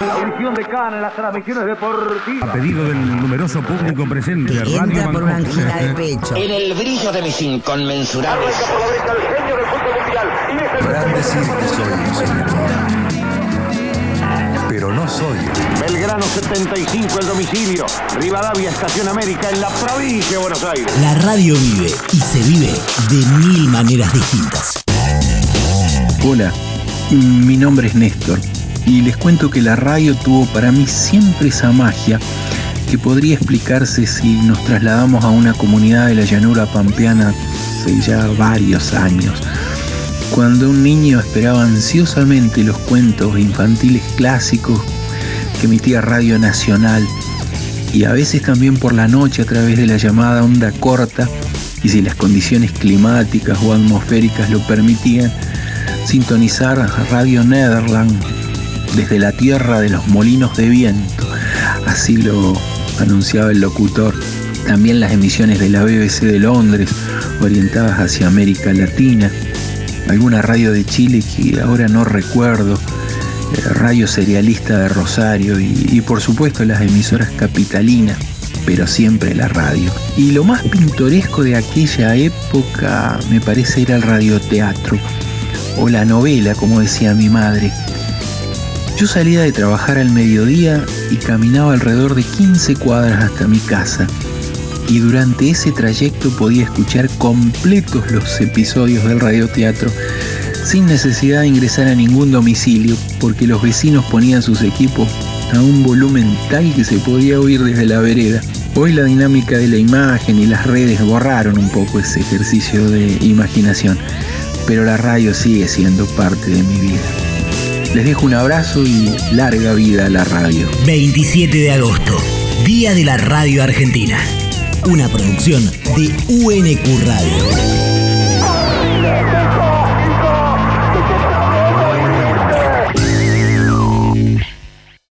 La audición de Cana en las transmisiones deportivas. A pedido del numeroso público presente, Que Radio entra por una angina de pecho. En el brillo de mis inconmensurables por la derecha el genio del fútbol mundial. Y es el Podrán decir que soy un señor. Pero no soy. Belgrano 75 el domicilio. Rivadavia Estación América en la provincia de Buenos Aires. La radio vive y se vive de mil maneras distintas. Hola, mi nombre es Néstor y les cuento que la radio tuvo para mí siempre esa magia que podría explicarse si nos trasladamos a una comunidad de la llanura pampeana hace ya varios años, cuando un niño esperaba ansiosamente los cuentos infantiles clásicos que emitía Radio Nacional y a veces también por la noche a través de la llamada onda corta y si las condiciones climáticas o atmosféricas lo permitían, sintonizar Radio Nederland desde la tierra de los molinos de viento. Así lo anunciaba el locutor. También las emisiones de la BBC de Londres, orientadas hacia América Latina. Alguna radio de Chile que ahora no recuerdo. eh, Radio Serialista de Rosario y, y por supuesto las emisoras capitalinas, pero siempre la radio. Y lo más pintoresco de aquella época me parece era el radioteatro o la novela, como decía mi madre. Yo salía de trabajar al mediodía y caminaba alrededor de 15 cuadras hasta mi casa. Y durante ese trayecto podía escuchar completos los episodios del radioteatro sin necesidad de ingresar a ningún domicilio porque los vecinos ponían sus equipos a un volumen tal que se podía oír desde la vereda. Hoy la dinámica de la imagen y las redes borraron un poco ese ejercicio de imaginación, pero la radio sigue siendo parte de mi vida. Les dejo un abrazo y larga vida a la radio. 27 de agosto, Día de la Radio Argentina. Una producción de UNQ Radio.